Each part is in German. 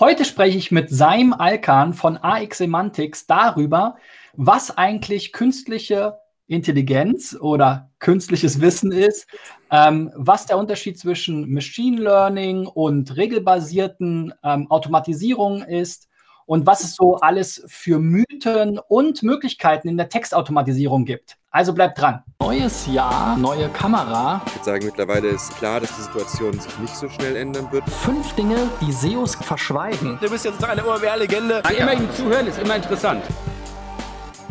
Heute spreche ich mit Saim Alkan von AX Semantics darüber, was eigentlich künstliche Intelligenz oder künstliches Wissen ist, ähm, was der Unterschied zwischen Machine Learning und regelbasierten ähm, Automatisierungen ist und was es so alles für Mythen und Möglichkeiten in der Textautomatisierung gibt. Also bleibt dran. Neues Jahr, neue Kamera. Ich würde sagen, mittlerweile ist klar, dass die Situation sich nicht so schnell ändern wird. Fünf Dinge, die SEOs verschweigen. Du bist jetzt eine OMR-Legende. Immer ihm zuhören ist immer interessant.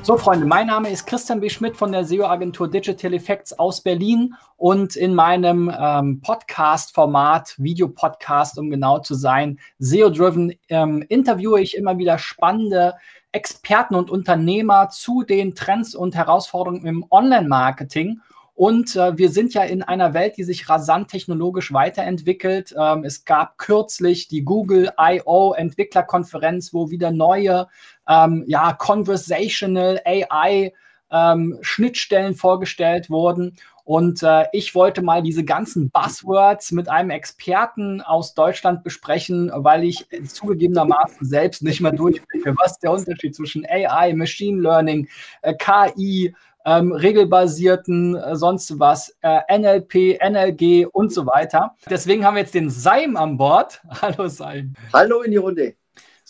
So, Freunde, mein Name ist Christian B. Schmidt von der SEO-Agentur Digital Effects aus Berlin und in meinem ähm, Podcast-Format, Videopodcast, um genau zu sein, SEO-Driven, ähm, interviewe ich immer wieder spannende Experten und Unternehmer zu den Trends und Herausforderungen im Online-Marketing. Und äh, wir sind ja in einer Welt, die sich rasant technologisch weiterentwickelt. Ähm, es gab kürzlich die Google I.O. Entwicklerkonferenz, wo wieder neue ähm, ja, Conversational AI ähm, Schnittstellen vorgestellt wurden. Und äh, ich wollte mal diese ganzen Buzzwords mit einem Experten aus Deutschland besprechen, weil ich zugegebenermaßen selbst nicht mehr durchblicke, was der Unterschied zwischen AI, Machine Learning, äh, KI, ähm, regelbasierten, äh, sonst was, äh, NLP, NLG und so weiter. Deswegen haben wir jetzt den Seim an Bord. Hallo Seim. Hallo in die Runde.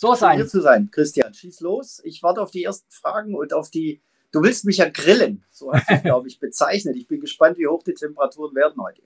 So Seim. Hier zu sein, Christian. Schieß los. Ich warte auf die ersten Fragen und auf die Du willst mich ja grillen, so hast du es, glaube ich, bezeichnet. Ich bin gespannt, wie hoch die Temperaturen werden heute.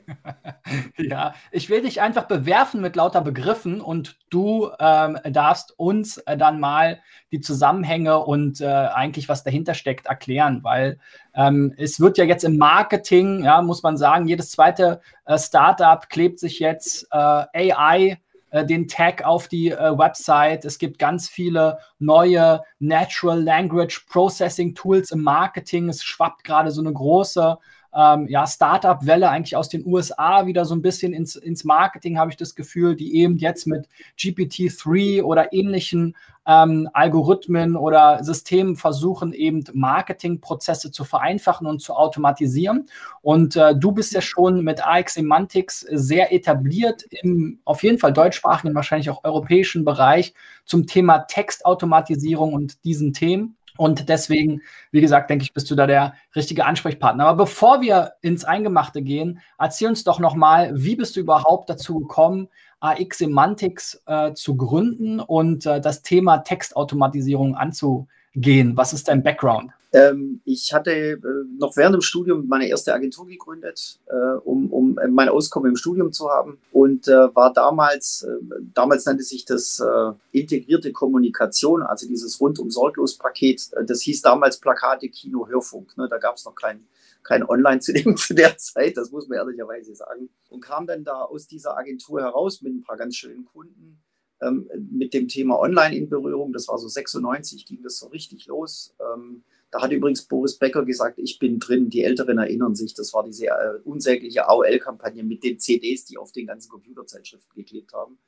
ja, ich will dich einfach bewerfen mit lauter Begriffen und du ähm, darfst uns äh, dann mal die Zusammenhänge und äh, eigentlich, was dahinter steckt, erklären, weil ähm, es wird ja jetzt im Marketing, ja, muss man sagen, jedes zweite äh, Startup klebt sich jetzt äh, AI äh, den Tag auf die äh, Website. Es gibt ganz viele neue Natural Language Processing Tools im Marketing. Es schwappt gerade so eine große ähm, ja, Startup-Welle eigentlich aus den USA wieder so ein bisschen ins, ins Marketing, habe ich das Gefühl, die eben jetzt mit GPT-3 oder ähnlichen ähm, Algorithmen oder Systemen versuchen, eben Marketingprozesse zu vereinfachen und zu automatisieren. Und äh, du bist ja schon mit AX Semantics sehr etabliert im auf jeden Fall deutschsprachigen, wahrscheinlich auch europäischen Bereich zum Thema Textautomatisierung und diesen Themen. Und deswegen, wie gesagt, denke ich, bist du da der richtige Ansprechpartner. Aber bevor wir ins Eingemachte gehen, erzähl uns doch nochmal, wie bist du überhaupt dazu gekommen, AX Semantics äh, zu gründen und äh, das Thema Textautomatisierung anzugehen? Was ist dein Background? Ähm, ich hatte äh, noch während dem Studium meine erste Agentur gegründet, äh, um, um mein Auskommen im Studium zu haben und äh, war damals, äh, damals nannte sich das äh, integrierte Kommunikation, also dieses rundum sorglos Paket. Äh, das hieß damals Plakate, Kino, Hörfunk. Ne? Da gab es noch kein, kein Online zu, dem, zu der Zeit, das muss man ehrlicherweise sagen. Und kam dann da aus dieser Agentur heraus mit ein paar ganz schönen Kunden ähm, mit dem Thema Online in Berührung. Das war so 96, ging das so richtig los. Ähm, da hat übrigens Boris Becker gesagt, ich bin drin. Die Älteren erinnern sich, das war diese äh, unsägliche AOL-Kampagne mit den CDs, die auf den ganzen Computerzeitschriften geklebt haben.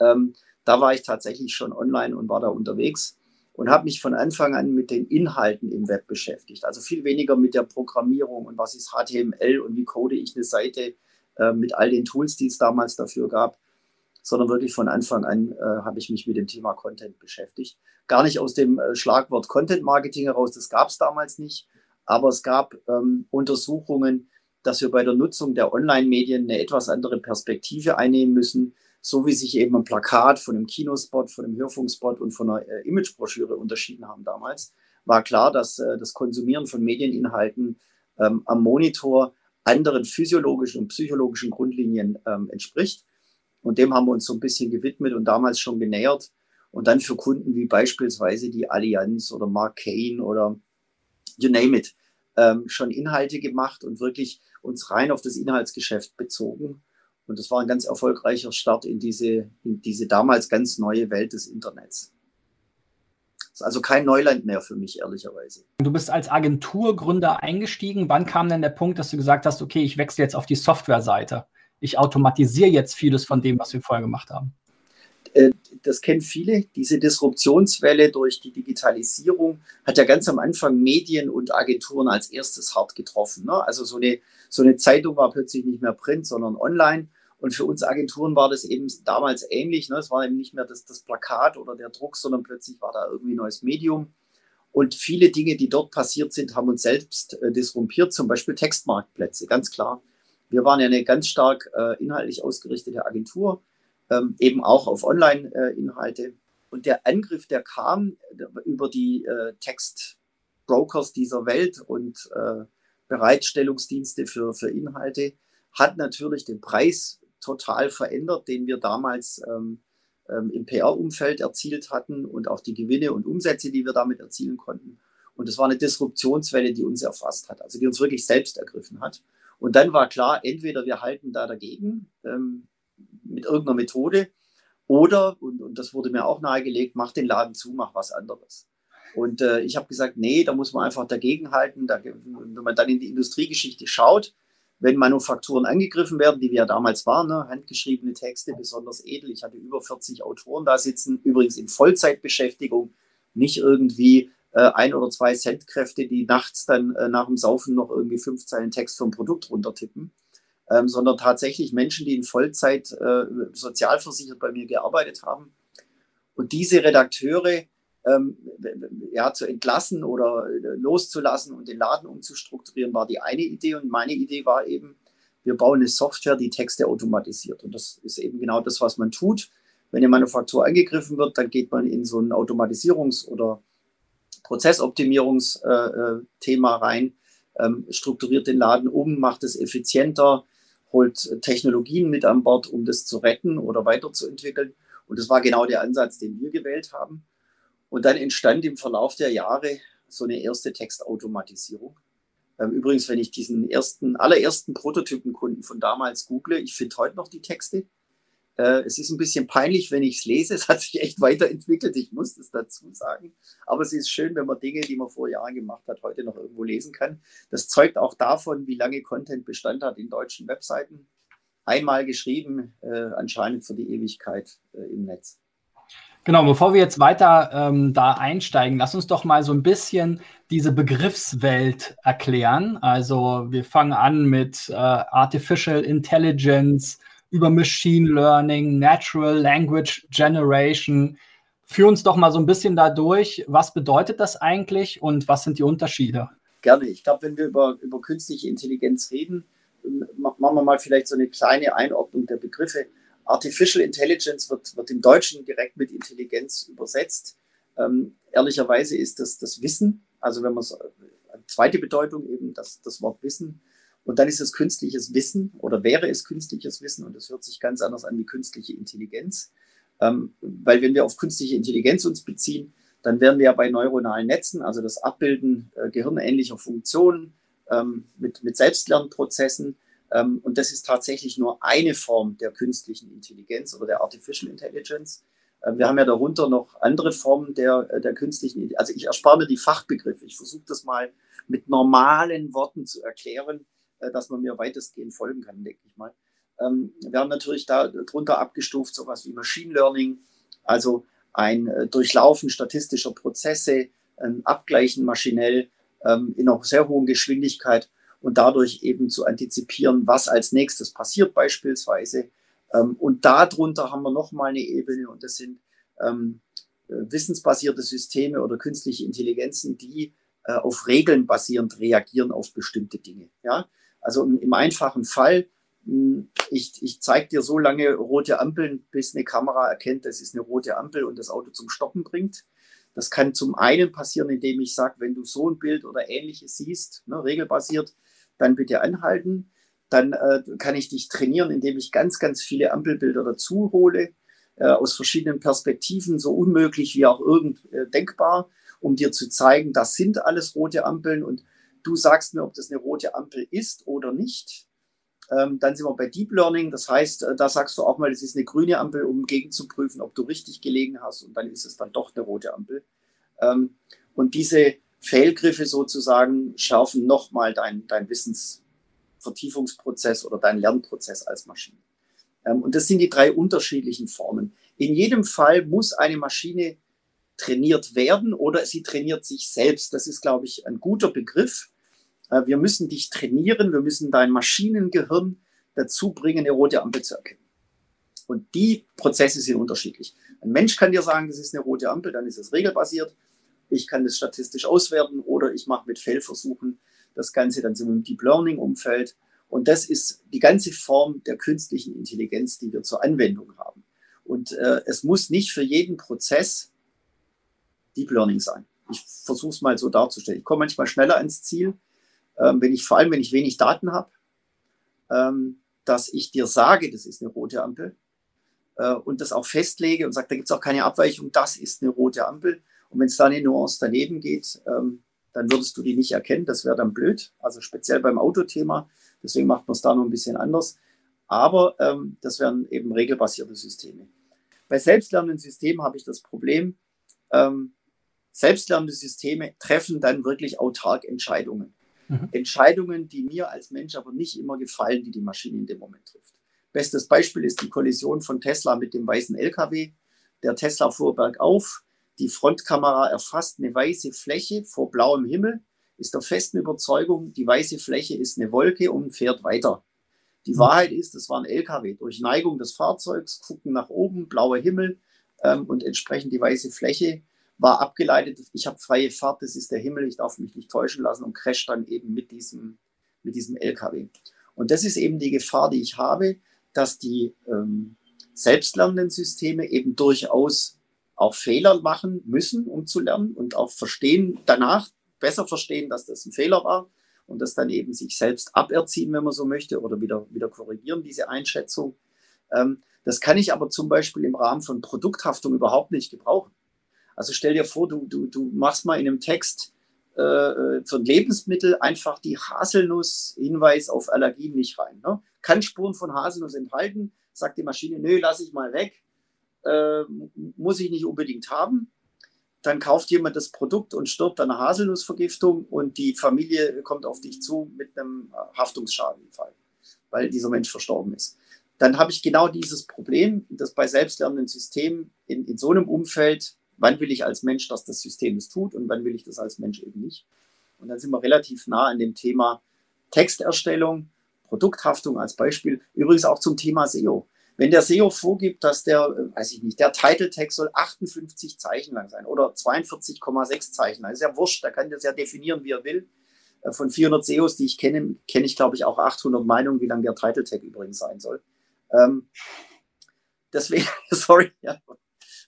Ähm, da war ich tatsächlich schon online und war da unterwegs und habe mich von Anfang an mit den Inhalten im Web beschäftigt. Also viel weniger mit der Programmierung und was ist HTML und wie code ich eine Seite äh, mit all den Tools, die es damals dafür gab, sondern wirklich von Anfang an äh, habe ich mich mit dem Thema Content beschäftigt. Gar nicht aus dem äh, Schlagwort Content Marketing heraus, das gab es damals nicht, aber es gab ähm, Untersuchungen, dass wir bei der Nutzung der Online-Medien eine etwas andere Perspektive einnehmen müssen, so wie sich eben ein Plakat von einem Kinospot, von einem Hörfunkspot und von einer äh, Imagebroschüre unterschieden haben damals, war klar, dass äh, das Konsumieren von Medieninhalten ähm, am Monitor anderen physiologischen und psychologischen Grundlinien ähm, entspricht. Und dem haben wir uns so ein bisschen gewidmet und damals schon genähert. Und dann für Kunden wie beispielsweise die Allianz oder Mark Kane oder you name it, ähm, schon Inhalte gemacht und wirklich uns rein auf das Inhaltsgeschäft bezogen. Und das war ein ganz erfolgreicher Start in diese, in diese damals ganz neue Welt des Internets. Das ist also kein Neuland mehr für mich, ehrlicherweise. Du bist als Agenturgründer eingestiegen. Wann kam denn der Punkt, dass du gesagt hast, okay, ich wechsle jetzt auf die Softwareseite? Ich automatisiere jetzt vieles von dem, was wir vorher gemacht haben. Äh, das kennen viele. Diese Disruptionswelle durch die Digitalisierung hat ja ganz am Anfang Medien und Agenturen als erstes hart getroffen. Ne? Also so eine, so eine Zeitung war plötzlich nicht mehr Print, sondern online. Und für uns Agenturen war das eben damals ähnlich. Ne? Es war eben nicht mehr das, das Plakat oder der Druck, sondern plötzlich war da irgendwie ein neues Medium. Und viele Dinge, die dort passiert sind, haben uns selbst äh, disrumpiert, zum Beispiel Textmarktplätze, ganz klar. Wir waren ja eine ganz stark äh, inhaltlich ausgerichtete Agentur, ähm, eben auch auf Online-Inhalte. Und der Angriff, der kam äh, über die äh, Textbrokers dieser Welt und äh, Bereitstellungsdienste für, für Inhalte, hat natürlich den Preis total verändert, den wir damals ähm, ähm, im PR-Umfeld erzielt hatten und auch die Gewinne und Umsätze, die wir damit erzielen konnten. Und es war eine Disruptionswelle, die uns erfasst hat, also die uns wirklich selbst ergriffen hat. Und dann war klar, entweder wir halten da dagegen ähm, mit irgendeiner Methode oder, und, und das wurde mir auch nahegelegt, mach den Laden zu, mach was anderes. Und äh, ich habe gesagt, nee, da muss man einfach dagegenhalten. Da, wenn man dann in die Industriegeschichte schaut, wenn Manufakturen angegriffen werden, die wir ja damals waren, ne, handgeschriebene Texte, besonders edel. Ich hatte über 40 Autoren da sitzen, übrigens in Vollzeitbeschäftigung, nicht irgendwie äh, ein oder zwei Centkräfte, die nachts dann äh, nach dem Saufen noch irgendwie fünf Zeilen Text vom Produkt runtertippen, ähm, sondern tatsächlich Menschen, die in Vollzeit äh, sozialversichert bei mir gearbeitet haben. Und diese Redakteure, ähm, ja, zu entlassen oder äh, loszulassen und den Laden umzustrukturieren, war die eine Idee. Und meine Idee war eben, wir bauen eine Software, die Texte automatisiert. Und das ist eben genau das, was man tut. Wenn eine Manufaktur angegriffen wird, dann geht man in so ein Automatisierungs- oder Prozessoptimierungsthema äh, rein, ähm, strukturiert den Laden um, macht es effizienter, holt Technologien mit an Bord, um das zu retten oder weiterzuentwickeln. Und das war genau der Ansatz, den wir gewählt haben. Und dann entstand im Verlauf der Jahre so eine erste Textautomatisierung. Ähm, übrigens, wenn ich diesen ersten, allerersten Prototypenkunden von damals google, ich finde heute noch die Texte. Äh, es ist ein bisschen peinlich, wenn ich es lese. Es hat sich echt weiterentwickelt, ich muss das dazu sagen. Aber es ist schön, wenn man Dinge, die man vor Jahren gemacht hat, heute noch irgendwo lesen kann. Das zeugt auch davon, wie lange Content Bestand hat in deutschen Webseiten. Einmal geschrieben, äh, anscheinend für die Ewigkeit äh, im Netz. Genau, bevor wir jetzt weiter ähm, da einsteigen, lass uns doch mal so ein bisschen diese Begriffswelt erklären. Also wir fangen an mit äh, Artificial Intelligence, über Machine Learning, Natural Language Generation. Führ uns doch mal so ein bisschen da durch. Was bedeutet das eigentlich und was sind die Unterschiede? Gerne. Ich glaube, wenn wir über, über künstliche Intelligenz reden, machen wir mal vielleicht so eine kleine Einordnung der Begriffe. Artificial Intelligence wird, wird im Deutschen direkt mit Intelligenz übersetzt. Ähm, ehrlicherweise ist das das Wissen, also wenn man es, äh, zweite Bedeutung eben das, das Wort Wissen. Und dann ist es künstliches Wissen oder wäre es künstliches Wissen und das hört sich ganz anders an wie künstliche Intelligenz. Ähm, weil wenn wir auf künstliche Intelligenz uns beziehen, dann wären wir ja bei neuronalen Netzen, also das Abbilden äh, gehirnähnlicher Funktionen ähm, mit, mit Selbstlernprozessen. Ähm, und das ist tatsächlich nur eine Form der künstlichen Intelligenz oder der Artificial Intelligence. Ähm, wir haben ja darunter noch andere Formen der, äh, der künstlichen, also ich erspare mir die Fachbegriffe. Ich versuche das mal mit normalen Worten zu erklären, dass man mir weitestgehend folgen kann, denke ich mal. Ähm, wir haben natürlich darunter abgestuft sowas wie Machine Learning, also ein äh, Durchlaufen statistischer Prozesse, ein Abgleichen maschinell in einer sehr hohen Geschwindigkeit und dadurch eben zu antizipieren, was als nächstes passiert beispielsweise. Ähm, und darunter haben wir nochmal eine Ebene und das sind ähm, äh, wissensbasierte Systeme oder künstliche Intelligenzen, die äh, auf Regeln basierend reagieren auf bestimmte Dinge. Ja? Also im, im einfachen Fall, hm, ich, ich zeige dir so lange rote Ampeln, bis eine Kamera erkennt, das ist eine rote Ampel und das Auto zum Stoppen bringt. Das kann zum einen passieren, indem ich sage, wenn du so ein Bild oder ähnliches siehst, ne, regelbasiert, dann bitte anhalten. Dann äh, kann ich dich trainieren, indem ich ganz, ganz viele Ampelbilder dazu hole, äh, aus verschiedenen Perspektiven, so unmöglich wie auch irgend äh, denkbar, um dir zu zeigen, das sind alles rote Ampeln und du sagst mir, ob das eine rote Ampel ist oder nicht. Ähm, dann sind wir bei Deep Learning, das heißt, äh, da sagst du auch mal, das ist eine grüne Ampel, um gegenzuprüfen, ob du richtig gelegen hast und dann ist es dann doch eine rote Ampel. Ähm, und diese Fehlgriffe sozusagen schärfen nochmal dein, dein Wissensvertiefungsprozess oder deinen Lernprozess als Maschine. Ähm, und das sind die drei unterschiedlichen Formen. In jedem Fall muss eine Maschine trainiert werden oder sie trainiert sich selbst. Das ist, glaube ich, ein guter Begriff. Äh, wir müssen dich trainieren, wir müssen dein Maschinengehirn dazu bringen, eine rote Ampel zu erkennen. Und die Prozesse sind unterschiedlich. Ein Mensch kann dir sagen, das ist eine rote Ampel, dann ist es regelbasiert. Ich kann das statistisch auswerten oder ich mache mit Fehlversuchen das Ganze dann so im Deep Learning Umfeld. Und das ist die ganze Form der künstlichen Intelligenz, die wir zur Anwendung haben. Und äh, es muss nicht für jeden Prozess Deep Learning sein. Ich versuche es mal so darzustellen. Ich komme manchmal schneller ans Ziel, ähm, wenn ich vor allem, wenn ich wenig Daten habe, ähm, dass ich dir sage, das ist eine rote Ampel äh, und das auch festlege und sage, da gibt es auch keine Abweichung, das ist eine rote Ampel. Und wenn es da eine Nuance daneben geht, ähm, dann würdest du die nicht erkennen. Das wäre dann blöd. Also speziell beim Autothema. Deswegen macht man es da noch ein bisschen anders. Aber ähm, das wären eben regelbasierte Systeme. Bei selbstlernenden Systemen habe ich das Problem, ähm, selbstlernende Systeme treffen dann wirklich autark Entscheidungen. Mhm. Entscheidungen, die mir als Mensch aber nicht immer gefallen, die die Maschine in dem Moment trifft. Bestes Beispiel ist die Kollision von Tesla mit dem weißen LKW. Der Tesla fuhr bergauf, die Frontkamera erfasst eine weiße Fläche vor blauem Himmel, ist der festen Überzeugung, die weiße Fläche ist eine Wolke und fährt weiter. Die mhm. Wahrheit ist, es war ein LKW. Durch Neigung des Fahrzeugs, gucken nach oben, blauer Himmel ähm, und entsprechend die weiße Fläche war abgeleitet, ich habe freie Fahrt, das ist der Himmel, ich darf mich nicht täuschen lassen und crash dann eben mit diesem, mit diesem LKW. Und das ist eben die Gefahr, die ich habe, dass die ähm, selbstlernenden Systeme eben durchaus auch Fehler machen müssen, um zu lernen und auch verstehen, danach besser verstehen, dass das ein Fehler war und das dann eben sich selbst aberziehen, wenn man so möchte, oder wieder, wieder korrigieren, diese Einschätzung. Ähm, das kann ich aber zum Beispiel im Rahmen von Produkthaftung überhaupt nicht gebrauchen. Also stell dir vor, du, du, du machst mal in einem Text äh, für ein Lebensmittel einfach die Haselnuss-Hinweis auf Allergien nicht rein. Ne? Kann Spuren von Haselnuss enthalten, sagt die Maschine, nö, lass ich mal weg, äh, muss ich nicht unbedingt haben. Dann kauft jemand das Produkt und stirbt an einer Haselnussvergiftung und die Familie kommt auf dich zu mit einem Haftungsschadenfall, weil dieser Mensch verstorben ist. Dann habe ich genau dieses Problem, das bei selbstlernenden Systemen in, in so einem Umfeld wann will ich als Mensch, dass das System es tut und wann will ich das als Mensch eben nicht. Und dann sind wir relativ nah an dem Thema Texterstellung, Produkthaftung als Beispiel. Übrigens auch zum Thema SEO. Wenn der SEO vorgibt, dass der, äh, weiß ich nicht, der Title-Text soll 58 Zeichen lang sein oder 42,6 Zeichen lang, ist ja wurscht, da kann das ja definieren, wie er will. Äh, von 400 SEOs, die ich kenne, kenne ich, glaube ich, auch 800 Meinungen, wie lang der Title-Tag übrigens sein soll. Ähm, deswegen, sorry, ja,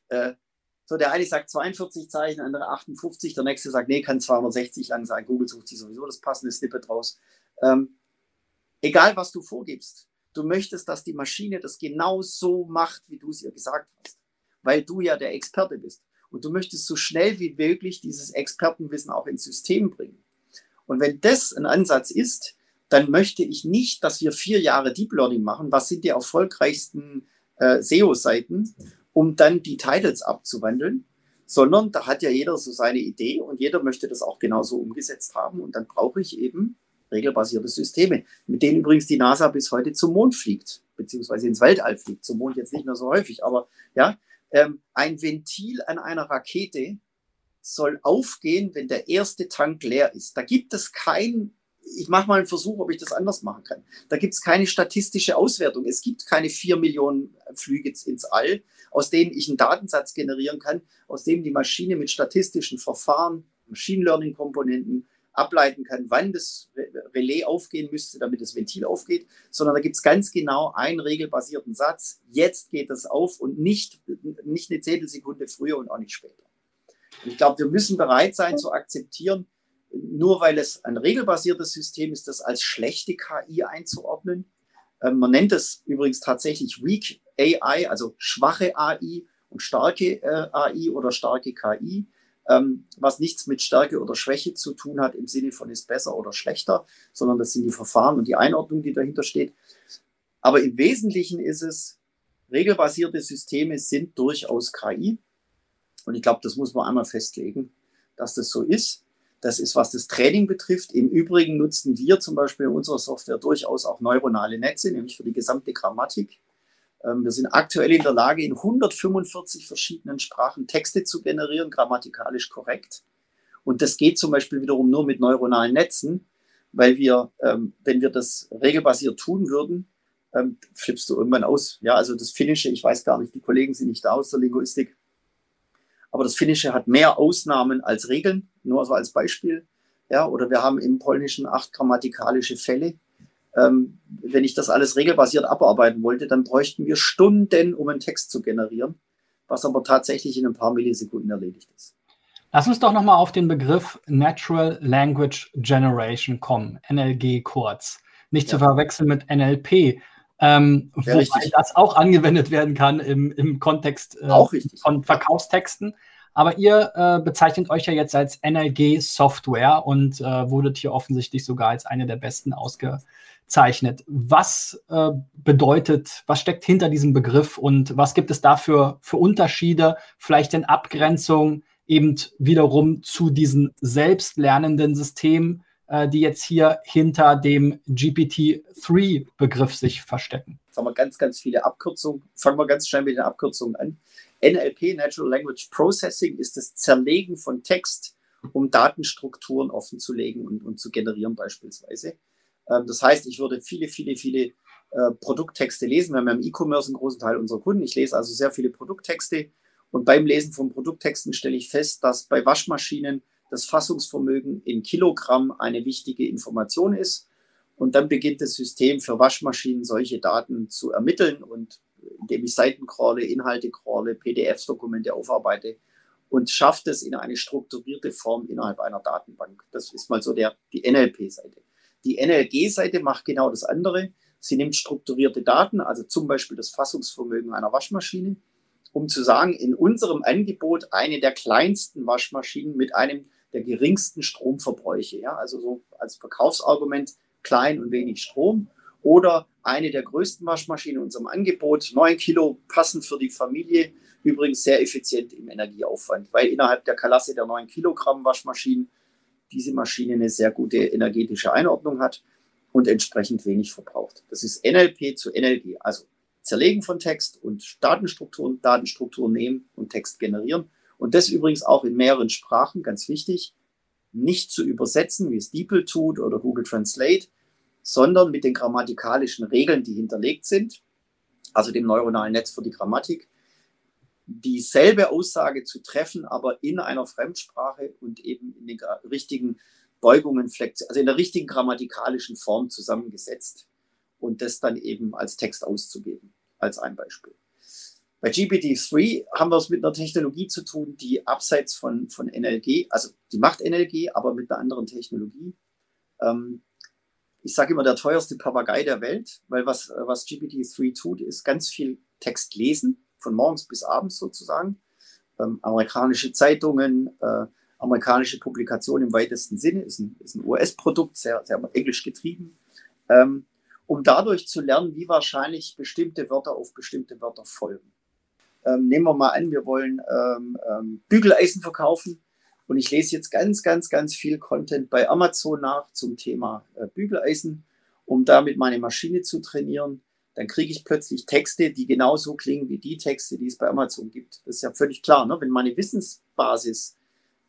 äh, so, der eine sagt 42 Zeichen, der andere 58, der nächste sagt, nee, kann 260 lang sein. Google sucht sich sowieso das passende Snippet raus. Ähm, egal, was du vorgibst, du möchtest, dass die Maschine das genau so macht, wie du es ihr gesagt hast, weil du ja der Experte bist. Und du möchtest so schnell wie möglich dieses Expertenwissen auch ins System bringen. Und wenn das ein Ansatz ist, dann möchte ich nicht, dass wir vier Jahre Deep Learning machen. Was sind die erfolgreichsten äh, SEO-Seiten? Um dann die Titles abzuwandeln, sondern da hat ja jeder so seine Idee und jeder möchte das auch genauso umgesetzt haben. Und dann brauche ich eben regelbasierte Systeme, mit denen übrigens die NASA bis heute zum Mond fliegt, beziehungsweise ins Weltall fliegt. Zum Mond jetzt nicht mehr so häufig, aber ja, ähm, ein Ventil an einer Rakete soll aufgehen, wenn der erste Tank leer ist. Da gibt es kein ich mache mal einen Versuch, ob ich das anders machen kann. Da gibt es keine statistische Auswertung. Es gibt keine vier Millionen Flüge ins All, aus denen ich einen Datensatz generieren kann, aus dem die Maschine mit statistischen Verfahren, Machine Learning Komponenten ableiten kann, wann das Relais aufgehen müsste, damit das Ventil aufgeht, sondern da gibt es ganz genau einen regelbasierten Satz. Jetzt geht das auf und nicht, nicht eine Zehntelsekunde früher und auch nicht später. Und ich glaube, wir müssen bereit sein zu akzeptieren, nur weil es ein regelbasiertes System ist, das als schlechte KI einzuordnen. Ähm, man nennt es übrigens tatsächlich Weak AI, also schwache AI und starke äh, AI oder starke KI, ähm, was nichts mit Stärke oder Schwäche zu tun hat im Sinne von ist besser oder schlechter, sondern das sind die Verfahren und die Einordnung, die dahinter steht. Aber im Wesentlichen ist es, regelbasierte Systeme sind durchaus KI. Und ich glaube, das muss man einmal festlegen, dass das so ist. Das ist, was das Training betrifft. Im Übrigen nutzen wir zum Beispiel in unserer Software durchaus auch neuronale Netze, nämlich für die gesamte Grammatik. Ähm, wir sind aktuell in der Lage, in 145 verschiedenen Sprachen Texte zu generieren, grammatikalisch korrekt. Und das geht zum Beispiel wiederum nur mit neuronalen Netzen, weil wir, ähm, wenn wir das regelbasiert tun würden, ähm, flippst du irgendwann aus. Ja, also das Finnische, ich weiß gar nicht, die Kollegen sind nicht da aus der Linguistik, aber das Finnische hat mehr Ausnahmen als Regeln, nur so als Beispiel. Ja, oder wir haben im Polnischen acht grammatikalische Fälle. Ähm, wenn ich das alles regelbasiert abarbeiten wollte, dann bräuchten wir Stunden, um einen Text zu generieren, was aber tatsächlich in ein paar Millisekunden erledigt ist. Lass uns doch nochmal auf den Begriff Natural Language Generation kommen, NLG kurz. Nicht ja. zu verwechseln mit NLP, ähm, ja, wobei richtig. das auch angewendet werden kann im, im Kontext äh, von Verkaufstexten. Aber ihr äh, bezeichnet euch ja jetzt als NLG Software und äh, wurdet hier offensichtlich sogar als eine der besten ausgezeichnet. Was äh, bedeutet, was steckt hinter diesem Begriff und was gibt es dafür für Unterschiede, vielleicht in Abgrenzung eben wiederum zu diesen selbstlernenden Systemen, die jetzt hier hinter dem GPT-3-Begriff sich verstecken? Jetzt haben wir ganz, ganz viele Abkürzungen. Fangen wir ganz schnell mit den Abkürzungen an. NLP, Natural Language Processing, ist das Zerlegen von Text, um Datenstrukturen offenzulegen und, und zu generieren beispielsweise. Ähm, das heißt, ich würde viele, viele, viele äh, Produkttexte lesen. Wir haben ja im E-Commerce einen großen Teil unserer Kunden. Ich lese also sehr viele Produkttexte. Und beim Lesen von Produkttexten stelle ich fest, dass bei Waschmaschinen das Fassungsvermögen in Kilogramm eine wichtige Information ist. Und dann beginnt das System für Waschmaschinen solche Daten zu ermitteln und indem ich Seiten crawle, Inhalte crawle, PDFs-Dokumente aufarbeite und schafft es in eine strukturierte Form innerhalb einer Datenbank. Das ist mal so der, die NLP-Seite. Die NLG-Seite macht genau das andere. Sie nimmt strukturierte Daten, also zum Beispiel das Fassungsvermögen einer Waschmaschine, um zu sagen, in unserem Angebot eine der kleinsten Waschmaschinen mit einem der geringsten Stromverbräuche. Ja? Also so als Verkaufsargument klein und wenig Strom. Oder eine der größten Waschmaschinen in unserem Angebot, 9 Kilo passend für die Familie, übrigens sehr effizient im Energieaufwand, weil innerhalb der Klasse der 9 Kilogramm Waschmaschinen diese Maschine eine sehr gute energetische Einordnung hat und entsprechend wenig verbraucht. Das ist NLP zu NLG, also Zerlegen von Text und Datenstrukturen, Datenstrukturen nehmen und Text generieren. Und das übrigens auch in mehreren Sprachen, ganz wichtig, nicht zu übersetzen, wie es DeepL tut oder Google Translate, sondern mit den grammatikalischen Regeln, die hinterlegt sind, also dem neuronalen Netz für die Grammatik, dieselbe Aussage zu treffen, aber in einer Fremdsprache und eben in den richtigen Beugungen, also in der richtigen grammatikalischen Form zusammengesetzt und das dann eben als Text auszugeben, als ein Beispiel. Bei GPT-3 haben wir es mit einer Technologie zu tun, die abseits von, von NLG, also die macht NLG, aber mit einer anderen Technologie. Ähm, ich sage immer, der teuerste Papagei der Welt, weil was, was GPT-3 tut, ist ganz viel Text lesen, von morgens bis abends sozusagen. Ähm, amerikanische Zeitungen, äh, amerikanische Publikationen im weitesten Sinne, ist ein, ist ein US-Produkt, sehr, sehr englisch getrieben, ähm, um dadurch zu lernen, wie wahrscheinlich bestimmte Wörter auf bestimmte Wörter folgen. Ähm, nehmen wir mal an, wir wollen ähm, ähm, Bügeleisen verkaufen und ich lese jetzt ganz, ganz, ganz viel Content bei Amazon nach zum Thema äh, Bügeleisen, um damit meine Maschine zu trainieren. Dann kriege ich plötzlich Texte, die genauso klingen wie die Texte, die es bei Amazon gibt. Das ist ja völlig klar. Ne? Wenn meine Wissensbasis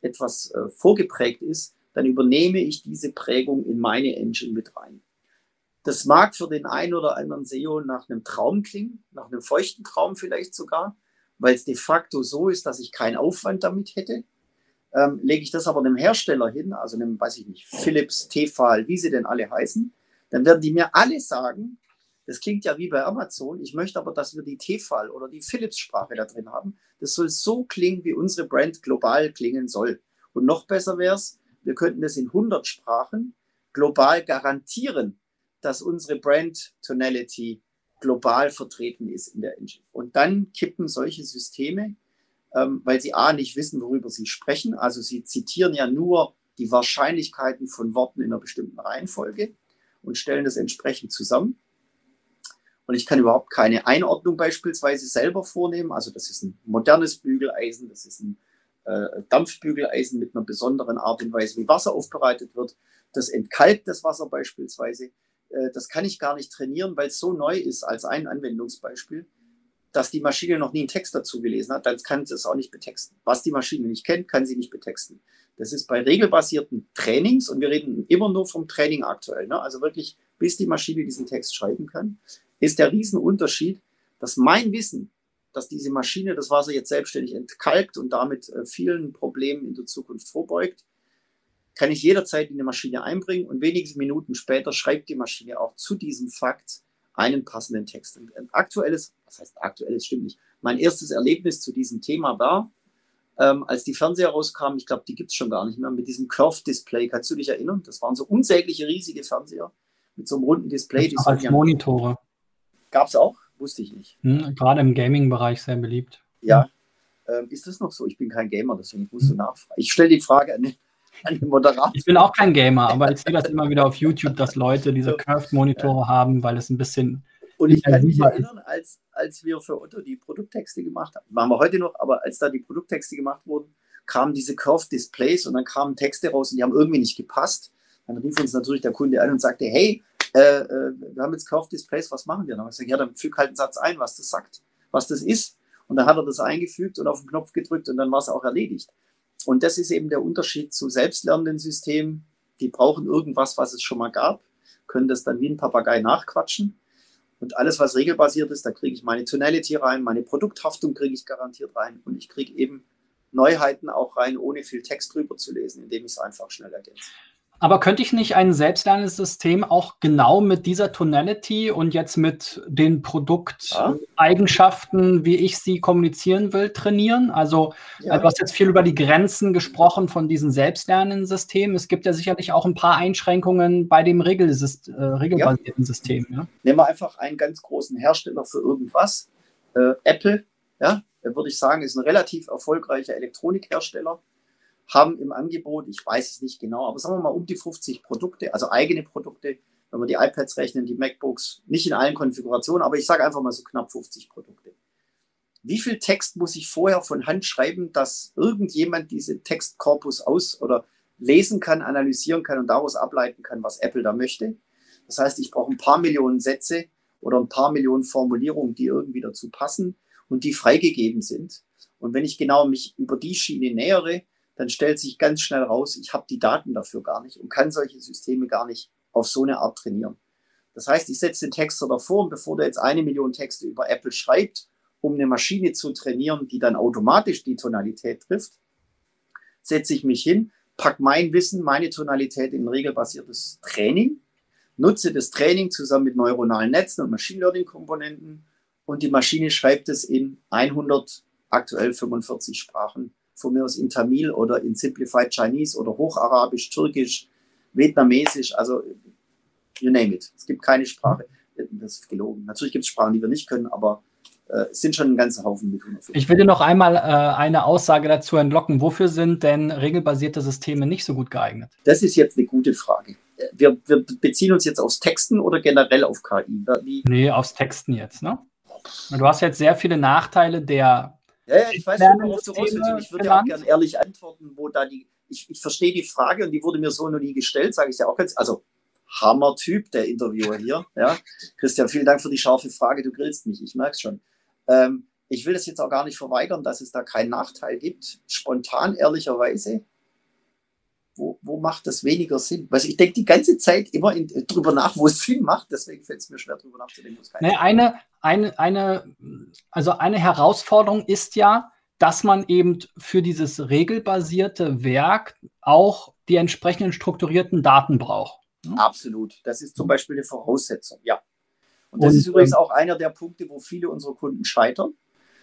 etwas äh, vorgeprägt ist, dann übernehme ich diese Prägung in meine Engine mit rein. Das mag für den einen oder anderen SEO nach einem Traum klingen, nach einem feuchten Traum vielleicht sogar, weil es de facto so ist, dass ich keinen Aufwand damit hätte. Ähm, lege ich das aber einem Hersteller hin, also einem, weiß ich nicht, Philips, Tefal, wie sie denn alle heißen, dann werden die mir alle sagen, das klingt ja wie bei Amazon, ich möchte aber, dass wir die Tefal oder die Philips-Sprache da drin haben. Das soll so klingen, wie unsere Brand global klingen soll. Und noch besser wäre es, wir könnten das in 100 Sprachen global garantieren, dass unsere Brand Tonality global vertreten ist in der Engine. Und dann kippen solche Systeme ähm, weil sie A nicht wissen, worüber sie sprechen. Also sie zitieren ja nur die Wahrscheinlichkeiten von Worten in einer bestimmten Reihenfolge und stellen das entsprechend zusammen. Und ich kann überhaupt keine Einordnung beispielsweise selber vornehmen. Also das ist ein modernes Bügeleisen, das ist ein äh, Dampfbügeleisen mit einer besonderen Art und Weise, wie Wasser aufbereitet wird. Das entkalkt das Wasser beispielsweise. Äh, das kann ich gar nicht trainieren, weil es so neu ist als ein Anwendungsbeispiel dass die Maschine noch nie einen Text dazu gelesen hat, dann kann sie es auch nicht betexten. Was die Maschine nicht kennt, kann sie nicht betexten. Das ist bei regelbasierten Trainings, und wir reden immer nur vom Training aktuell, ne? also wirklich, bis die Maschine diesen Text schreiben kann, ist der Riesenunterschied, dass mein Wissen, dass diese Maschine das Wasser jetzt selbstständig entkalkt und damit äh, vielen Problemen in der Zukunft vorbeugt, kann ich jederzeit in die Maschine einbringen und wenige Minuten später schreibt die Maschine auch zu diesem Fakt einen passenden Text. Und ein aktuelles, was heißt aktuelles, stimmt nicht, mein erstes Erlebnis zu diesem Thema war, ähm, als die Fernseher rauskamen, ich glaube, die gibt es schon gar nicht mehr, mit diesem Curve-Display. Kannst du dich erinnern? Das waren so unsägliche, riesige Fernseher mit so einem runden Display. Die als Monitore. Gab es auch? Wusste ich nicht. Hm, gerade im Gaming-Bereich sehr beliebt. Ja. Ähm, ist das noch so? Ich bin kein Gamer, deswegen musst du hm. nachfragen. Ich stelle die Frage an Ich bin auch kein Gamer, aber ich sehe das immer wieder auf YouTube, dass Leute diese Curved-Monitore ja. haben, weil es ein bisschen und ich kann mich erinnern, als, als wir für Otto die Produkttexte gemacht haben, machen wir heute noch, aber als da die Produkttexte gemacht wurden, kamen diese Curved Displays und dann kamen Texte raus und die haben irgendwie nicht gepasst. Dann rief uns natürlich der Kunde an und sagte, hey, äh, äh, wir haben jetzt Curved Displays, was machen wir? Dann habe ich gesagt, ja, dann füg halt einen Satz ein, was das sagt, was das ist. Und dann hat er das eingefügt und auf den Knopf gedrückt und dann war es auch erledigt. Und das ist eben der Unterschied zu selbstlernenden Systemen. Die brauchen irgendwas, was es schon mal gab, können das dann wie ein Papagei nachquatschen und alles, was regelbasiert ist, da kriege ich meine Tonality rein, meine Produkthaftung kriege ich garantiert rein und ich kriege eben Neuheiten auch rein, ohne viel Text drüber zu lesen, indem ich es einfach schnell ergänze. Aber könnte ich nicht ein selbstlernendes System auch genau mit dieser Tonality und jetzt mit den Produkteigenschaften, ja. wie ich sie kommunizieren will, trainieren? Also ja. du hast jetzt viel über die Grenzen gesprochen von diesen selbstlernenden Systemen. Es gibt ja sicherlich auch ein paar Einschränkungen bei dem Regelsys äh, regelbasierten ja. System. Ja? Nehmen wir einfach einen ganz großen Hersteller für irgendwas. Äh, Apple, ja, würde ich sagen, ist ein relativ erfolgreicher Elektronikhersteller haben im Angebot, ich weiß es nicht genau, aber sagen wir mal um die 50 Produkte, also eigene Produkte, wenn wir die iPads rechnen, die MacBooks, nicht in allen Konfigurationen, aber ich sage einfach mal so knapp 50 Produkte. Wie viel Text muss ich vorher von Hand schreiben, dass irgendjemand diese Textkorpus aus oder lesen kann, analysieren kann und daraus ableiten kann, was Apple da möchte? Das heißt, ich brauche ein paar Millionen Sätze oder ein paar Millionen Formulierungen, die irgendwie dazu passen und die freigegeben sind. Und wenn ich genau mich über die Schiene nähere, dann stellt sich ganz schnell raus, ich habe die Daten dafür gar nicht und kann solche Systeme gar nicht auf so eine Art trainieren. Das heißt, ich setze den Texter davor und bevor der jetzt eine Million Texte über Apple schreibt, um eine Maschine zu trainieren, die dann automatisch die Tonalität trifft, setze ich mich hin, pack mein Wissen, meine Tonalität in regelbasiertes Training, nutze das Training zusammen mit neuronalen Netzen und Machine Learning Komponenten und die Maschine schreibt es in 100, aktuell 45 Sprachen von mir aus in Tamil oder in Simplified Chinese oder Hocharabisch, Türkisch, Vietnamesisch, also you name it. Es gibt keine Sprache. Das ist gelogen. Natürlich gibt es Sprachen, die wir nicht können, aber äh, es sind schon ein ganzer Haufen mit 150. Ich will dir noch einmal äh, eine Aussage dazu entlocken. Wofür sind denn regelbasierte Systeme nicht so gut geeignet? Das ist jetzt eine gute Frage. Wir, wir beziehen uns jetzt aufs Texten oder generell auf KI? Wie? Nee, aufs Texten jetzt, ne? Du hast jetzt sehr viele Nachteile der ja, ja, ich weiß worauf du raus willst. Ich würde ja auch gerne ehrlich antworten, wo da die. Ich, ich verstehe die Frage und die wurde mir so noch nie gestellt, sage ich ja auch ganz. Also, Hammer-Typ, der Interviewer hier. Ja. Christian, vielen Dank für die scharfe Frage. Du grillst mich, ich merke es schon. Ähm, ich will es jetzt auch gar nicht verweigern, dass es da keinen Nachteil gibt. Spontan, ehrlicherweise, wo, wo macht das weniger Sinn? Also ich denke die ganze Zeit immer in, drüber nach, wo es Sinn macht, deswegen fällt es mir schwer, drüber nachzudenken. Nee, eine, eine, eine, also eine Herausforderung ist ja, dass man eben für dieses regelbasierte Werk auch die entsprechenden strukturierten Daten braucht. Hm? Absolut. Das ist zum Beispiel eine Voraussetzung, ja. Und das Und, ist übrigens ähm, auch einer der Punkte, wo viele unserer Kunden scheitern,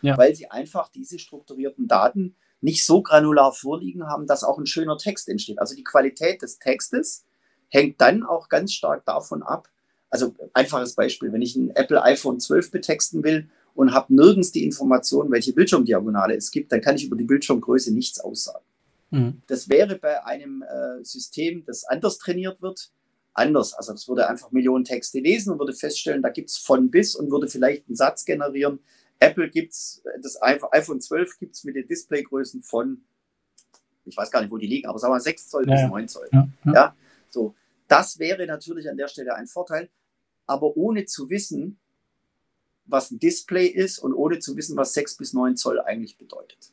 ja. weil sie einfach diese strukturierten Daten nicht so granular vorliegen haben, dass auch ein schöner Text entsteht. Also die Qualität des Textes hängt dann auch ganz stark davon ab. Also einfaches Beispiel, wenn ich ein Apple iPhone 12 betexten will und habe nirgends die Information, welche Bildschirmdiagonale es gibt, dann kann ich über die Bildschirmgröße nichts aussagen. Mhm. Das wäre bei einem äh, System, das anders trainiert wird, anders. Also das würde einfach Millionen Texte lesen und würde feststellen, da gibt es von bis und würde vielleicht einen Satz generieren, Apple gibt es, das iPhone 12 gibt es mit den Displaygrößen von, ich weiß gar nicht, wo die liegen, aber sagen wir 6 Zoll ja, bis 9 Zoll. Ja, ja. ja, so. Das wäre natürlich an der Stelle ein Vorteil, aber ohne zu wissen, was ein Display ist und ohne zu wissen, was 6 bis 9 Zoll eigentlich bedeutet.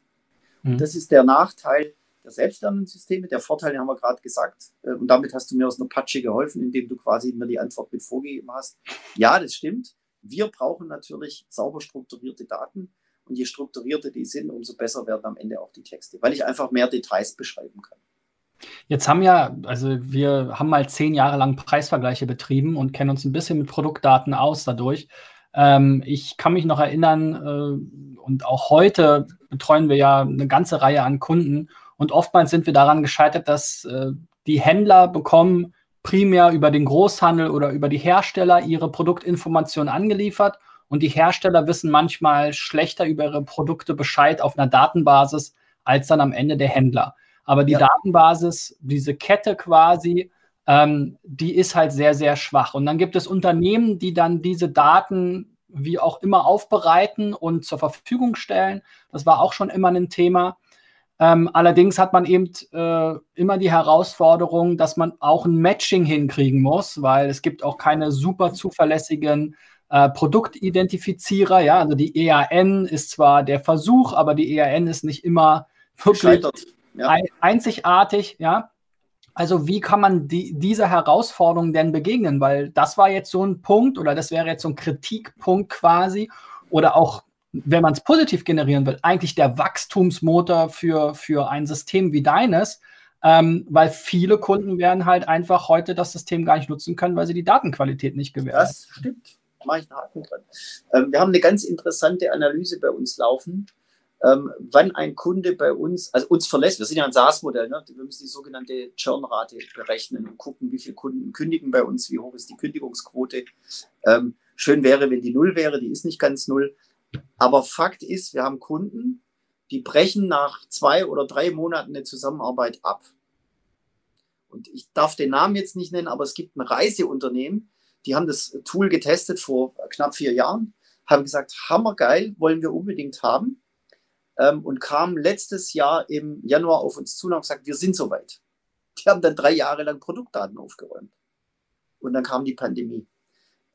Mhm. Das ist der Nachteil der Selbstlernensysteme. Der Vorteil, den haben wir gerade gesagt, äh, und damit hast du mir aus einer Patsche geholfen, indem du quasi mir die Antwort mit vorgegeben hast. Ja, das stimmt Wir brauchen natürlich sauber strukturierte Daten und je strukturierter die sind, umso besser werden am Ende auch die Texte, weil ich einfach mehr Details beschreiben kann. Jetzt haben ja, also wir haben mal zehn Jahre lang Preisvergleiche betrieben und kennen uns ein bisschen mit Produktdaten aus dadurch. Ähm, ich kann mich noch erinnern, äh, und auch heute betreuen wir ja eine ganze Reihe an Kunden und oftmals sind wir daran gescheitert, dass äh, die Händler bekommen primär über den Großhandel oder über die Hersteller ihre Produktinformationen angeliefert und die Hersteller wissen manchmal schlechter über ihre Produkte Bescheid auf einer Datenbasis als dann am Ende der Händler. Aber die ja. Datenbasis, diese Kette quasi, ähm, die ist halt sehr, sehr schwach. Und dann gibt es Unternehmen, die dann diese Daten wie auch immer aufbereiten und zur Verfügung stellen. Das war auch schon immer ein Thema. Ähm, allerdings hat man eben äh, immer die Herausforderung, dass man auch ein Matching hinkriegen muss, weil es gibt auch keine super zuverlässigen äh, Produktidentifizierer. Ja, also die EAN ist zwar der Versuch, aber die EAN ist nicht immer wirklich ja. einzigartig. Ja, also wie kann man die, dieser Herausforderung denn begegnen? Weil das war jetzt so ein Punkt oder das wäre jetzt so ein Kritikpunkt quasi oder auch wenn man es positiv generieren will, eigentlich der Wachstumsmotor für, für ein System wie deines, ähm, weil viele Kunden werden halt einfach heute das System gar nicht nutzen können, weil sie die Datenqualität nicht gewähren. Das stimmt. Da mache ich einen Haken dran. Ähm, wir haben eine ganz interessante Analyse bei uns laufen, ähm, wann ein Kunde bei uns, also uns verlässt. Wir sind ja ein SaaS-Modell, ne? wir müssen die sogenannte Churn-Rate berechnen und gucken, wie viele Kunden kündigen bei uns, wie hoch ist die Kündigungsquote. Ähm, schön wäre, wenn die null wäre, die ist nicht ganz null. Aber Fakt ist, wir haben Kunden, die brechen nach zwei oder drei Monaten eine Zusammenarbeit ab. Und ich darf den Namen jetzt nicht nennen, aber es gibt ein Reiseunternehmen, die haben das Tool getestet vor knapp vier Jahren, haben gesagt, hammergeil, wollen wir unbedingt haben. Ähm, und kamen letztes Jahr im Januar auf uns zu und haben gesagt, wir sind soweit. Die haben dann drei Jahre lang Produktdaten aufgeräumt. Und dann kam die Pandemie.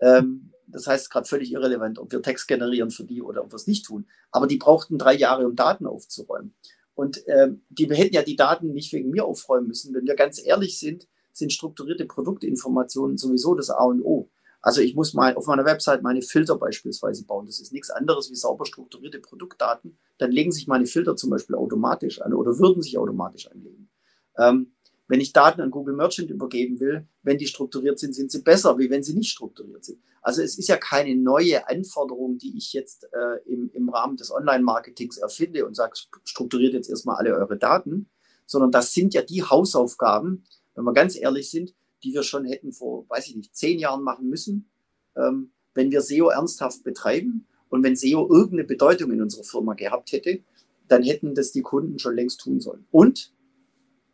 Ähm, das heißt gerade völlig irrelevant, ob wir Text generieren für die oder ob wir es nicht tun. Aber die brauchten drei Jahre, um Daten aufzuräumen. Und ähm, die hätten ja die Daten nicht wegen mir aufräumen müssen. Wenn wir ganz ehrlich sind, sind strukturierte Produktinformationen sowieso das A und O. Also ich muss mal auf meiner Website meine Filter beispielsweise bauen. Das ist nichts anderes wie sauber strukturierte Produktdaten. Dann legen sich meine Filter zum Beispiel automatisch an oder würden sich automatisch anlegen. Ähm, wenn ich Daten an Google Merchant übergeben will, wenn die strukturiert sind, sind sie besser, wie wenn sie nicht strukturiert sind. Also es ist ja keine neue Anforderung, die ich jetzt äh, im, im Rahmen des Online-Marketings erfinde und sage, strukturiert jetzt erstmal alle eure Daten, sondern das sind ja die Hausaufgaben, wenn wir ganz ehrlich sind, die wir schon hätten vor, weiß ich nicht, zehn Jahren machen müssen, ähm, wenn wir SEO ernsthaft betreiben und wenn SEO irgendeine Bedeutung in unserer Firma gehabt hätte, dann hätten das die Kunden schon längst tun sollen. Und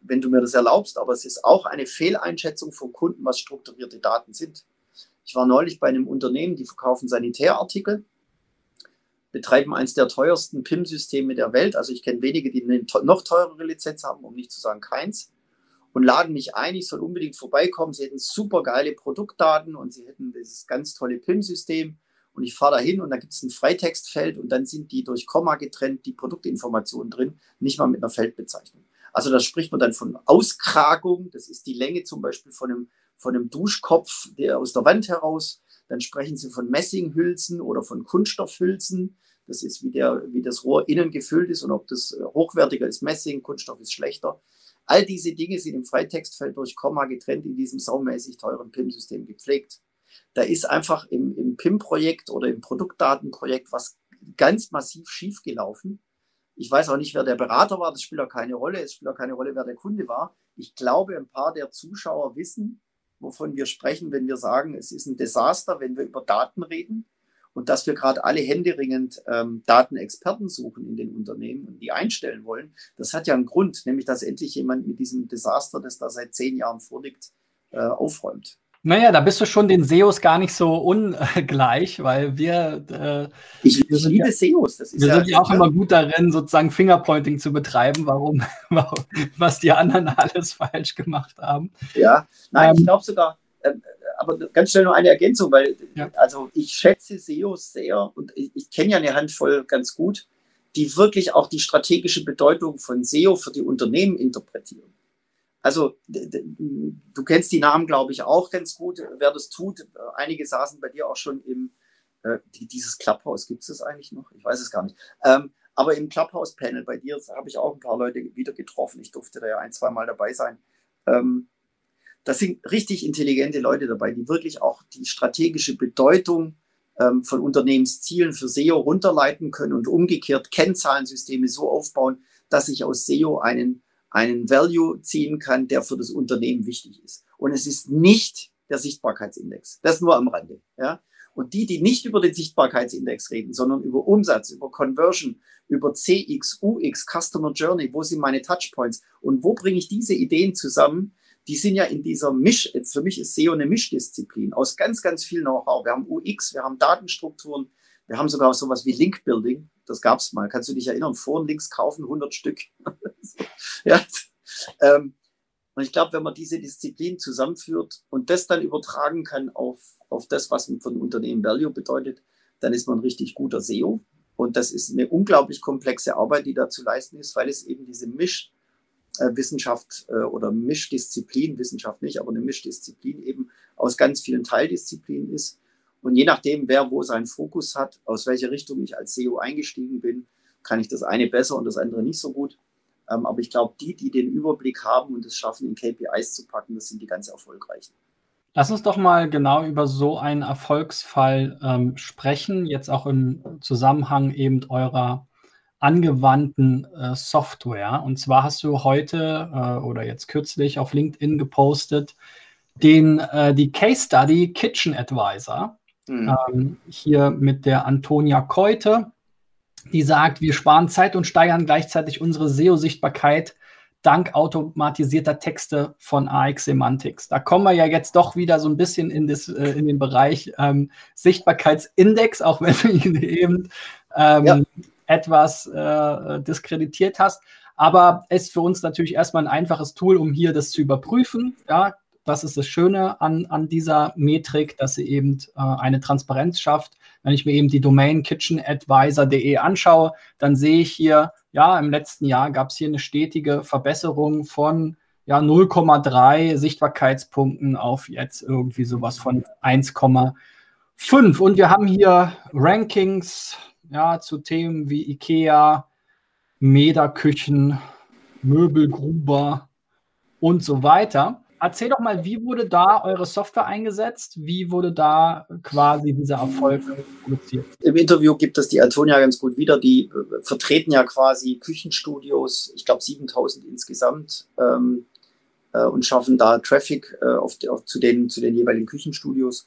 wenn du mir das erlaubst, aber es ist auch eine Fehleinschätzung von Kunden, was strukturierte Daten sind. Ich war neulich bei einem Unternehmen, die verkaufen Sanitärartikel, betreiben eines der teuersten PIM-Systeme der Welt. Also ich kenne wenige, die eine noch teurere Lizenz haben, um nicht zu sagen keins. Und laden mich ein, ich soll unbedingt vorbeikommen. Sie hätten super geile Produktdaten und sie hätten dieses ganz tolle PIM-System. Und ich fahre da hin und da gibt es ein Freitextfeld und dann sind die durch Komma getrennt, die Produktinformationen drin, nicht mal mit einer Feldbezeichnung. Also da spricht man dann von Auskragung. Das ist die Länge zum Beispiel von einem, von einem Duschkopf der aus der Wand heraus. Dann sprechen sie von Messinghülsen oder von Kunststoffhülsen. Das ist, wie, der, wie das Rohr innen gefüllt ist und ob das hochwertiger ist Messing, Kunststoff ist schlechter. All diese Dinge sind im Freitextfeld durch Komma getrennt in diesem saumäßig teuren PIM-System gepflegt. Da ist einfach im, im PIM-Projekt oder im Produktdatenprojekt was ganz massiv schiefgelaufen. Ich weiß auch nicht, wer der Berater war, das spielt auch keine Rolle. Es spielt auch keine Rolle, wer der Kunde war. Ich glaube, ein paar der Zuschauer wissen, wovon wir sprechen, wenn wir sagen, es ist ein Desaster, wenn wir über Daten reden und dass wir gerade alle händeringend ähm, Datenexperten suchen in den Unternehmen und die einstellen wollen. Das hat ja einen Grund, nämlich dass endlich jemand mit diesem Desaster, das da seit zehn Jahren vorliegt, äh, aufräumt. Naja, da bist du schon den SEOs gar nicht so ungleich, weil wir. Äh, ich, wir liebe ja, SEOs. Das ist wir ja, sind ja auch immer gut darin, sozusagen Fingerpointing zu betreiben, warum, was die anderen alles falsch gemacht haben. Ja, nein, ähm, ich glaube sogar, äh, aber ganz schnell nur eine Ergänzung, weil ja. also ich schätze SEOs sehr und ich, ich kenne ja eine Handvoll ganz gut, die wirklich auch die strategische Bedeutung von SEO für die Unternehmen interpretieren. Also du kennst die Namen, glaube ich, auch ganz gut. Wer das tut, einige saßen bei dir auch schon im, Äh, dieses Clubhouse, gibt es das eigentlich noch? Ich weiß es gar nicht. Ähm, aber im Clubhouse-Panel bei dir habe ich auch ein paar Leute wieder getroffen. Ich durfte da ja ein, zwei Mal dabei sein. Ähm, das sind richtig intelligente Leute dabei, die wirklich auch die strategische Bedeutung ähm, von Unternehmenszielen für SEO runterleiten können und umgekehrt Kennzahlensysteme so aufbauen, dass ich aus SEO einen, einen Value ziehen kann, der für das Unternehmen wichtig ist. Und es ist nicht der Sichtbarkeitsindex. Das nur am Rande. Ja? Und die, die nicht über den Sichtbarkeitsindex reden, sondern über Umsatz, über Conversion, über CX, UX, Customer Journey, wo sind meine Touchpoints und wo bringe ich diese Ideen zusammen, die sind ja in dieser Misch, für mich ist SEO eine Mischdisziplin aus ganz, ganz viel Know-how. Wir haben UX, wir haben Datenstrukturen, wir haben sogar sowas wie Link-Building. Das gab es mal. Kannst du dich erinnern? Foren-Links kaufen, 100 Stück. ja. Ähm, und ich glaube, wenn man diese Disziplin zusammenführt und das dann übertragen kann auf, auf das, was von Unternehmen Value bedeutet, dann ist man richtig guter SEO. Und das ist eine unglaublich komplexe Arbeit, die da zu leisten ist, weil es eben diese Mischwissenschaft äh, oder Mischdisziplin, Wissenschaft nicht, aber eine Mischdisziplin eben aus ganz vielen Teildisziplinen ist. Und je nachdem, wer wo seinen Fokus hat, aus welcher Richtung ich als SEO eingestiegen bin, kann ich das eine besser und das andere nicht so gut. Ähm, aber ich glaube, die, die den Überblick haben und es schaffen, in KPIs zu packen, das sind die ganz erfolgreichen. Lass uns doch mal genau über so einen Erfolgsfall ähm, sprechen, jetzt auch im Zusammenhang eben eurer angewandten äh, Software. Und zwar hast du heute äh, oder jetzt kürzlich auf LinkedIn gepostet den, äh, die Case Study Kitchen Advisor. Mhm. Ähm, hier mit der Antonia Keute die sagt, wir sparen Zeit und steigern gleichzeitig unsere SEO-Sichtbarkeit dank automatisierter Texte von AX Semantics. Da kommen wir ja jetzt doch wieder so ein bisschen in, das, äh, in den Bereich ähm, Sichtbarkeitsindex, auch wenn du ihn eben ähm, ja. Etwas äh, diskreditiert hast. Aber es ist für uns natürlich erstmal ein einfaches Tool, um hier das zu überprüfen. Ja, das ist das Schöne an, an dieser Metrik, dass sie eben äh, eine Transparenz schafft. Wenn ich mir eben die Domain kitchenadvisor.de anschaue, dann sehe ich hier, ja, im letzten Jahr gab es hier eine stetige Verbesserung von ja, 0,3 Sichtbarkeitspunkten auf jetzt irgendwie sowas von 1,5. Und wir haben hier Rankings ja, zu Themen wie IKEA, Meda-Küchen, Möbelgruber und so weiter. Erzähl doch mal, wie wurde da eure Software eingesetzt? Wie wurde da quasi dieser Erfolg produziert? Im Interview gibt es die Antonia ganz gut wieder. Die äh, vertreten ja quasi Küchenstudios, ich glaube 7000 insgesamt, ähm, äh, und schaffen da Traffic äh, auf, auf, zu, den, zu den jeweiligen Küchenstudios.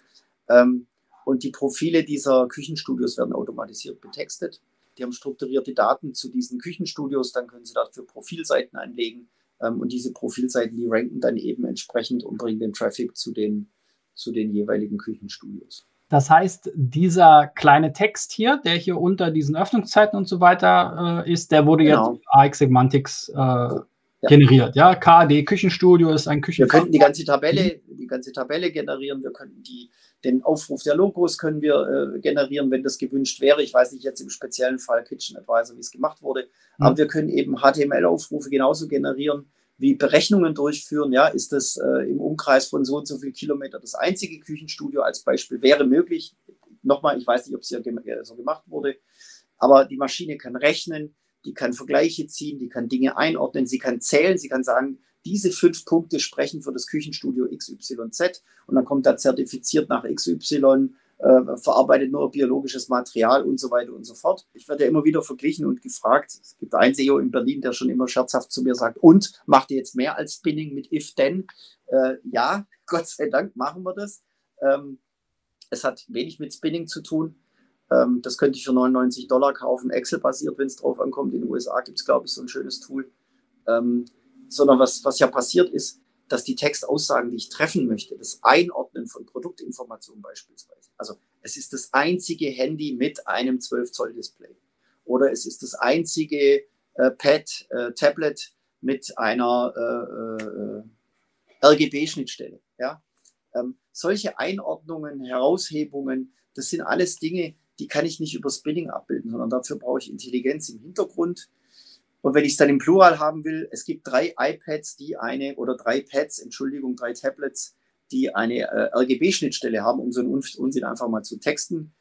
Ähm, und die Profile dieser Küchenstudios werden automatisiert betextet. Die haben strukturierte Daten zu diesen Küchenstudios, dann können sie dafür Profilseiten anlegen ähm, und diese Profilseiten, die ranken dann eben entsprechend und bringen den Traffic zu den, zu den jeweiligen Küchenstudios. Das heißt, dieser kleine Text hier, der hier unter diesen Öffnungszeiten und so weiter äh, ist, der wurde genau. jetzt AX Semantics äh, ja. generiert. Ja, KD Küchenstudio ist ein Küchen. Wir könnten die ganze Tabelle, die ganze Tabelle generieren. Wir könnten die, den Aufruf der Logos können wir äh, generieren, wenn das gewünscht wäre. Ich weiß nicht jetzt im speziellen Fall Kitchen Advisor, wie es gemacht wurde, mhm. aber wir können eben HTML-Aufrufe genauso generieren wie Berechnungen durchführen. Ja, ist das äh, im Umkreis von so und so viel Kilometer das einzige Küchenstudio als Beispiel wäre möglich. Nochmal, ich weiß nicht, ob es hier so gemacht wurde, aber die Maschine kann rechnen die kann Vergleiche ziehen, die kann Dinge einordnen, sie kann zählen, sie kann sagen, diese fünf Punkte sprechen für das Küchenstudio XYZ und dann kommt da zertifiziert nach XY, äh, verarbeitet nur biologisches Material und so weiter und so fort. Ich werde ja immer wieder verglichen und gefragt. Es gibt einen SEO in Berlin, der schon immer scherzhaft zu mir sagt, und macht ihr jetzt mehr als Spinning mit if then? Äh, ja, Gott sei Dank machen wir das. Ähm, es hat wenig mit Spinning zu tun. Ähm, das könnte ich für 99 Dollar kaufen, Excel-basiert, wenn es drauf ankommt. In den USA gibt es, glaube ich, so ein schönes Tool. Ähm, sondern was, was ja passiert ist, dass die Textaussagen, die ich treffen möchte, das Einordnen von Produktinformationen beispielsweise, also es ist das einzige Handy mit einem 12 Zoll Display oder es ist das einzige äh, Pad, äh, Tablet mit einer äh, äh RGB-Schnittstelle. Ja? Ähm, solche Einordnungen, Heraushebungen, das sind alles Dinge, die kann ich nicht über Spinning abbilden, sondern dafür brauche ich Intelligenz im Hintergrund. Und wenn ich es dann im Plural haben will, es gibt drei iPads, die eine, oder drei Pads, Entschuldigung, drei Tablets, die eine äh, RGB-Schnittstelle haben, um so einen Unsinn einfach mal zu texten.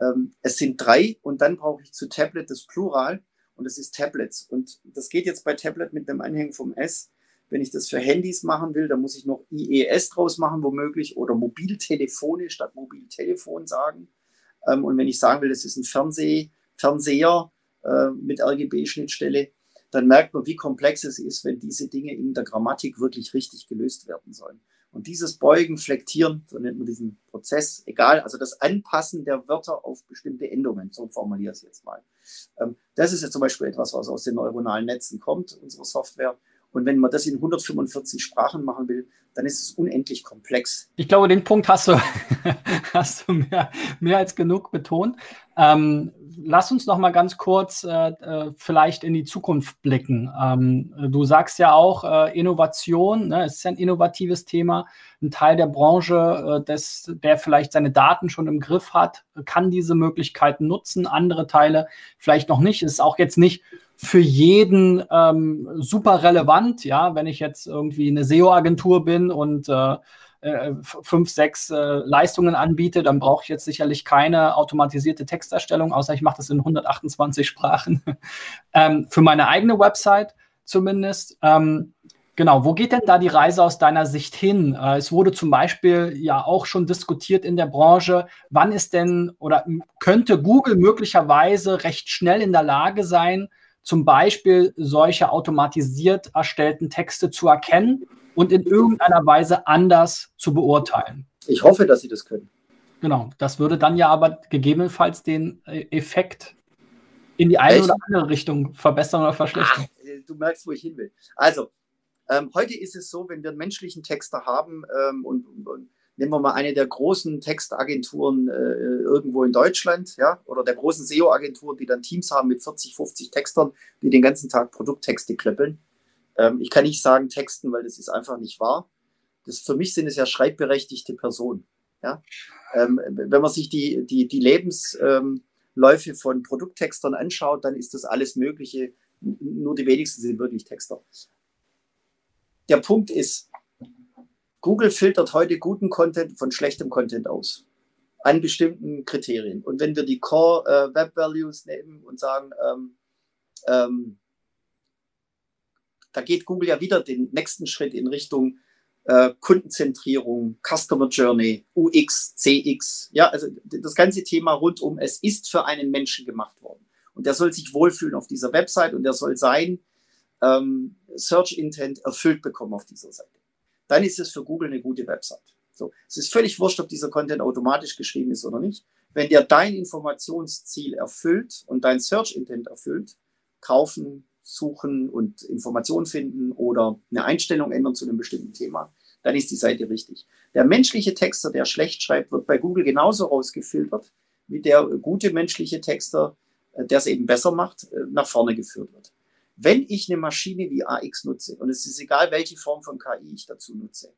Ähm, es sind drei und dann brauche ich zu Tablet das Plural und das ist Tablets. Und das geht jetzt bei Tablet mit einem Anhängen vom S. Wenn ich das für Handys machen will, dann muss ich noch IES draus machen, womöglich, oder Mobiltelefone statt Mobiltelefon sagen. Ähm, und wenn ich sagen will, das ist ein Fernseh, Fernseher äh, mit RGB-Schnittstelle, dann merkt man, wie komplex es ist, wenn diese Dinge in der Grammatik wirklich richtig gelöst werden sollen. Und dieses Beugen, Flektieren, so nennt man diesen Prozess, egal, also das Anpassen der Wörter auf bestimmte Endungen, so formuliere ich es jetzt mal. Ähm, das ist ja zum Beispiel etwas, was aus den neuronalen Netzen kommt, unsere Software. Und wenn man das in 145 Sprachen machen will, dann ist es unendlich komplex. Ich glaube, den Punkt hast du, hast du mehr, mehr als genug betont. Ähm, lass uns noch mal ganz kurz äh, äh, vielleicht in die Zukunft blicken. Ähm, du sagst ja auch, äh, Innovation, ne, ist ein innovatives Thema. Ein Teil der Branche, äh, des, der vielleicht seine Daten schon im Griff hat, kann diese Möglichkeiten nutzen. Andere Teile vielleicht noch nicht. Es ist auch jetzt nicht für jeden ähm, super relevant. Ja, wenn ich jetzt irgendwie eine SEO-Agentur bin und äh, äh, fünf, sechs äh, Leistungen anbiete, dann brauche ich jetzt sicherlich keine automatisierte Texterstellung, außer ich mache das in 128 Sprachen. ähm, für meine eigene Website zumindest. Ähm, Genau, wo geht denn da die Reise aus deiner Sicht hin? Äh, es wurde zum Beispiel ja auch schon diskutiert in der Branche, wann ist denn oder könnte Google möglicherweise recht schnell in der Lage sein, zum Beispiel solche automatisiert erstellten Texte zu erkennen und in irgendeiner Weise anders zu beurteilen. Ich hoffe, dass Sie das können. Genau, das würde dann ja aber gegebenenfalls den äh, Effekt in die eine Echt? oder andere Richtung verbessern oder verschlechtern. Ach, du merkst, wo ich hin will. Also, ähm, heute ist es so, wenn wir einen menschlichen Texter haben ähm, und, und, und nehmen wir mal eine der großen Textagenturen äh, irgendwo in Deutschland, ja, oder der großen SEO-Agenturen, die dann Teams haben mit 40, 50 Textern, die den ganzen Tag Produkttexte klöppeln. Ähm, ich kann nicht sagen Texten, weil das ist einfach nicht wahr. Das, für mich sind es ja schreibberechtigte Personen. Ja? Ähm, wenn man sich die, die, die Lebensläufe von Produkttextern anschaut, dann ist das alles Mögliche. Nur die wenigsten sind wirklich Texter. Der Punkt ist, Google filtert heute guten Content von schlechtem Content aus. An bestimmten Kriterien. Und wenn wir die Core äh, Web Values nehmen und sagen, ähm, ähm, da geht Google ja wieder den nächsten Schritt in Richtung äh, Kundenzentrierung, Customer Journey, UX, CX. Ja, also das ganze Thema rund um, es ist für einen Menschen gemacht worden. Und der soll sich wohlfühlen auf dieser Website und der soll sein ähm, Search Intent erfüllt bekommen auf dieser Seite dann ist es für Google eine gute Website. So, es ist völlig wurscht, ob dieser Content automatisch geschrieben ist oder nicht. Wenn der dein Informationsziel erfüllt und dein Search Intent erfüllt, kaufen, suchen und Informationen finden oder eine Einstellung ändern zu einem bestimmten Thema, dann ist die Seite richtig. Der menschliche Texter, der schlecht schreibt, wird bei Google genauso rausgefiltert, wie der gute menschliche Texter, äh, der es eben besser macht, äh, nach vorne geführt wird. Wenn ich eine Maschine wie AX nutze, und es ist egal, welche Form von KI ich dazu nutze,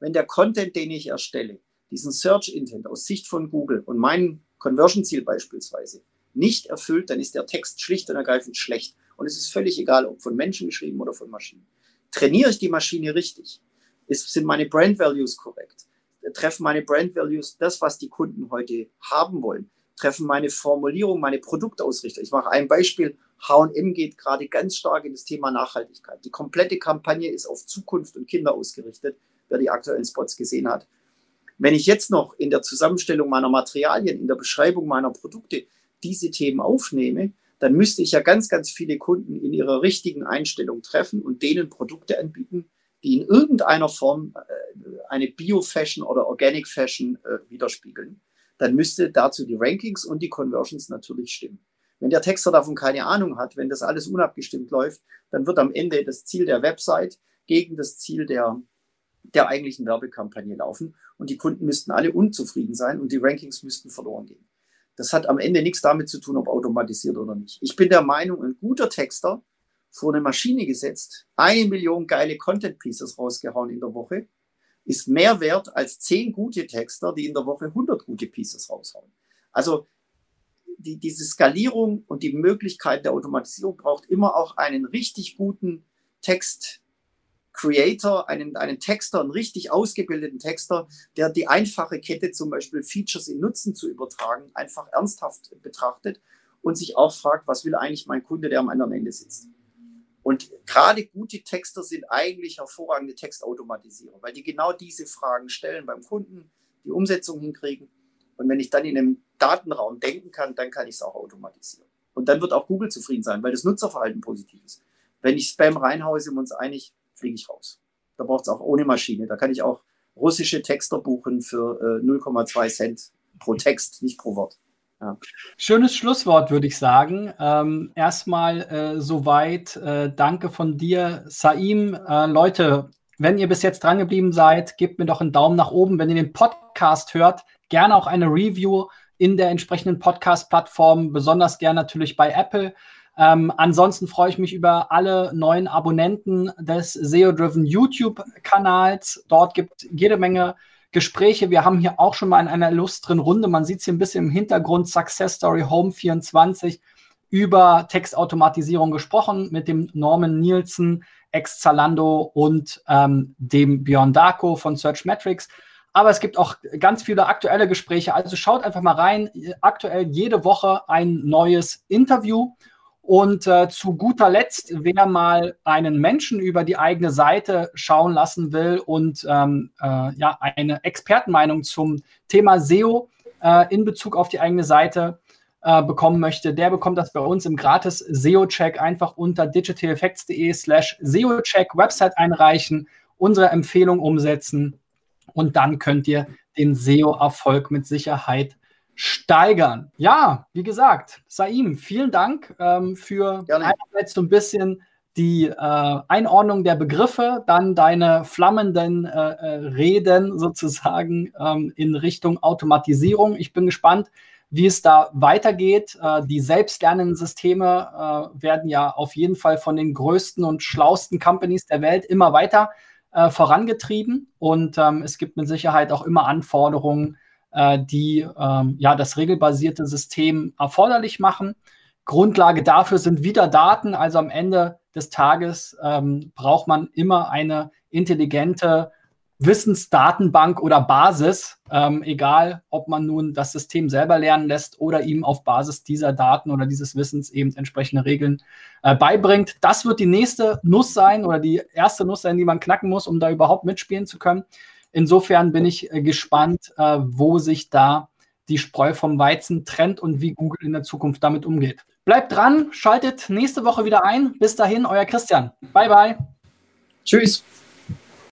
wenn der Content, den ich erstelle, diesen Search Intent aus Sicht von Google und mein Conversion-Ziel beispielsweise nicht erfüllt, dann ist der Text schlicht und ergreifend schlecht. Und es ist völlig egal, ob von Menschen geschrieben oder von Maschinen. Trainiere ich die Maschine richtig? Ist, sind meine Brand Values korrekt? Treffen meine Brand Values das, was die Kunden heute haben wollen? Treffen meine Formulierung, meine Produktausrichtung? Ich mache ein Beispiel. HM geht gerade ganz stark in das Thema Nachhaltigkeit. Die komplette Kampagne ist auf Zukunft und Kinder ausgerichtet, wer die aktuellen Spots gesehen hat. Wenn ich jetzt noch in der Zusammenstellung meiner Materialien, in der Beschreibung meiner Produkte diese Themen aufnehme, dann müsste ich ja ganz, ganz viele Kunden in ihrer richtigen Einstellung treffen und denen Produkte anbieten, die in irgendeiner Form äh, eine Bio-Fashion oder Organic-Fashion äh, widerspiegeln. Dann müsste dazu die Rankings und die Conversions natürlich stimmen. Wenn der Texter davon keine Ahnung hat, wenn das alles unabgestimmt läuft, dann wird am Ende das Ziel der Website gegen das Ziel der, der eigentlichen Werbekampagne laufen und die Kunden müssten alle unzufrieden sein und die Rankings müssten verloren gehen. Das hat am Ende nichts damit zu tun, ob automatisiert oder nicht. Ich bin der Meinung, ein guter Texter vor eine Maschine gesetzt, eine Million geile Content Pieces rausgehauen in der Woche, ist mehr wert als zehn gute Texter, die in der Woche 100 gute Pieces raushauen. Also die, diese Skalierung und die Möglichkeit der Automatisierung braucht immer auch einen richtig guten Text Creator, einen, einen Texter, einen richtig ausgebildeten Texter, der die einfache Kette zum Beispiel Features in Nutzen zu übertragen, einfach ernsthaft betrachtet und sich auch fragt, was will eigentlich mein Kunde, der am anderen Ende sitzt. Und gerade gute Texter sind eigentlich hervorragende Textautomatisierer, weil die genau diese Fragen stellen beim Kunden, die Umsetzung hinkriegen. Und wenn ich dann in einem Datenraum denken kann, dann kann ich es auch automatisieren. Und dann wird auch Google zufrieden sein, weil das Nutzerverhalten positiv ist. Wenn ich Spam reinhaue, sind wir uns einig, fliege ich raus. Da braucht es auch ohne Maschine. Da kann ich auch russische Texter buchen für äh, 0,2 Cent pro Text, nicht pro Wort. Ja. Schönes Schlusswort, würde ich sagen. Ähm, erstmal äh, soweit. Äh, danke von dir, Saim. Äh, Leute, wenn ihr bis jetzt drangeblieben seid, gebt mir doch einen Daumen nach oben. Wenn ihr den Podcast hört, gerne auch eine Review in der entsprechenden Podcast-Plattform, besonders gerne natürlich bei Apple. Ähm, ansonsten freue ich mich über alle neuen Abonnenten des SEO-Driven YouTube-Kanals. Dort gibt jede Menge Gespräche. Wir haben hier auch schon mal in einer illustren Runde, man sieht es hier ein bisschen im Hintergrund, Success Story Home 24 über Textautomatisierung gesprochen mit dem Norman Nielsen, ex-Zalando und ähm, dem Björn Darko von Searchmetrics. Aber es gibt auch ganz viele aktuelle Gespräche. Also schaut einfach mal rein. Aktuell jede Woche ein neues Interview. Und äh, zu guter Letzt, wer mal einen Menschen über die eigene Seite schauen lassen will und ähm, äh, ja, eine Expertenmeinung zum Thema SEO äh, in Bezug auf die eigene Seite äh, bekommen möchte, der bekommt das bei uns im gratis SEO-Check einfach unter digitaleffects.de slash SEO-Check Website einreichen, unsere Empfehlung umsetzen und dann könnt ihr den SEO-Erfolg mit Sicherheit steigern. Ja, wie gesagt, Saim, vielen Dank ähm, für einerseits so ein bisschen die äh, Einordnung der Begriffe, dann deine flammenden äh, äh, Reden sozusagen ähm, in Richtung Automatisierung. Ich bin gespannt, wie es da weitergeht. Äh, die selbstlernenden Systeme äh, werden ja auf jeden Fall von den größten und schlausten Companies der Welt immer weiter äh, vorangetrieben und ähm, es gibt mit Sicherheit auch immer Anforderungen äh, die ähm, ja das regelbasierte System erforderlich machen. Grundlage dafür sind wieder Daten. Also am Ende des Tages ähm, braucht man immer eine intelligente Wissensdatenbank oder Basis, ähm, egal ob man nun das System selber lernen lässt oder ihm auf Basis dieser Daten oder dieses Wissens eben entsprechende Regeln äh, beibringt. Das wird die nächste Nuss sein oder die erste Nuss sein, die man knacken muss, um da überhaupt mitspielen zu können. Insofern bin ich äh, gespannt, äh, wo sich da die Spreu vom Weizen trennt und wie Google in der Zukunft damit umgeht. Bleibt dran, schaltet nächste Woche wieder ein. Bis dahin, euer Christian. Bye, bye. Tschüss.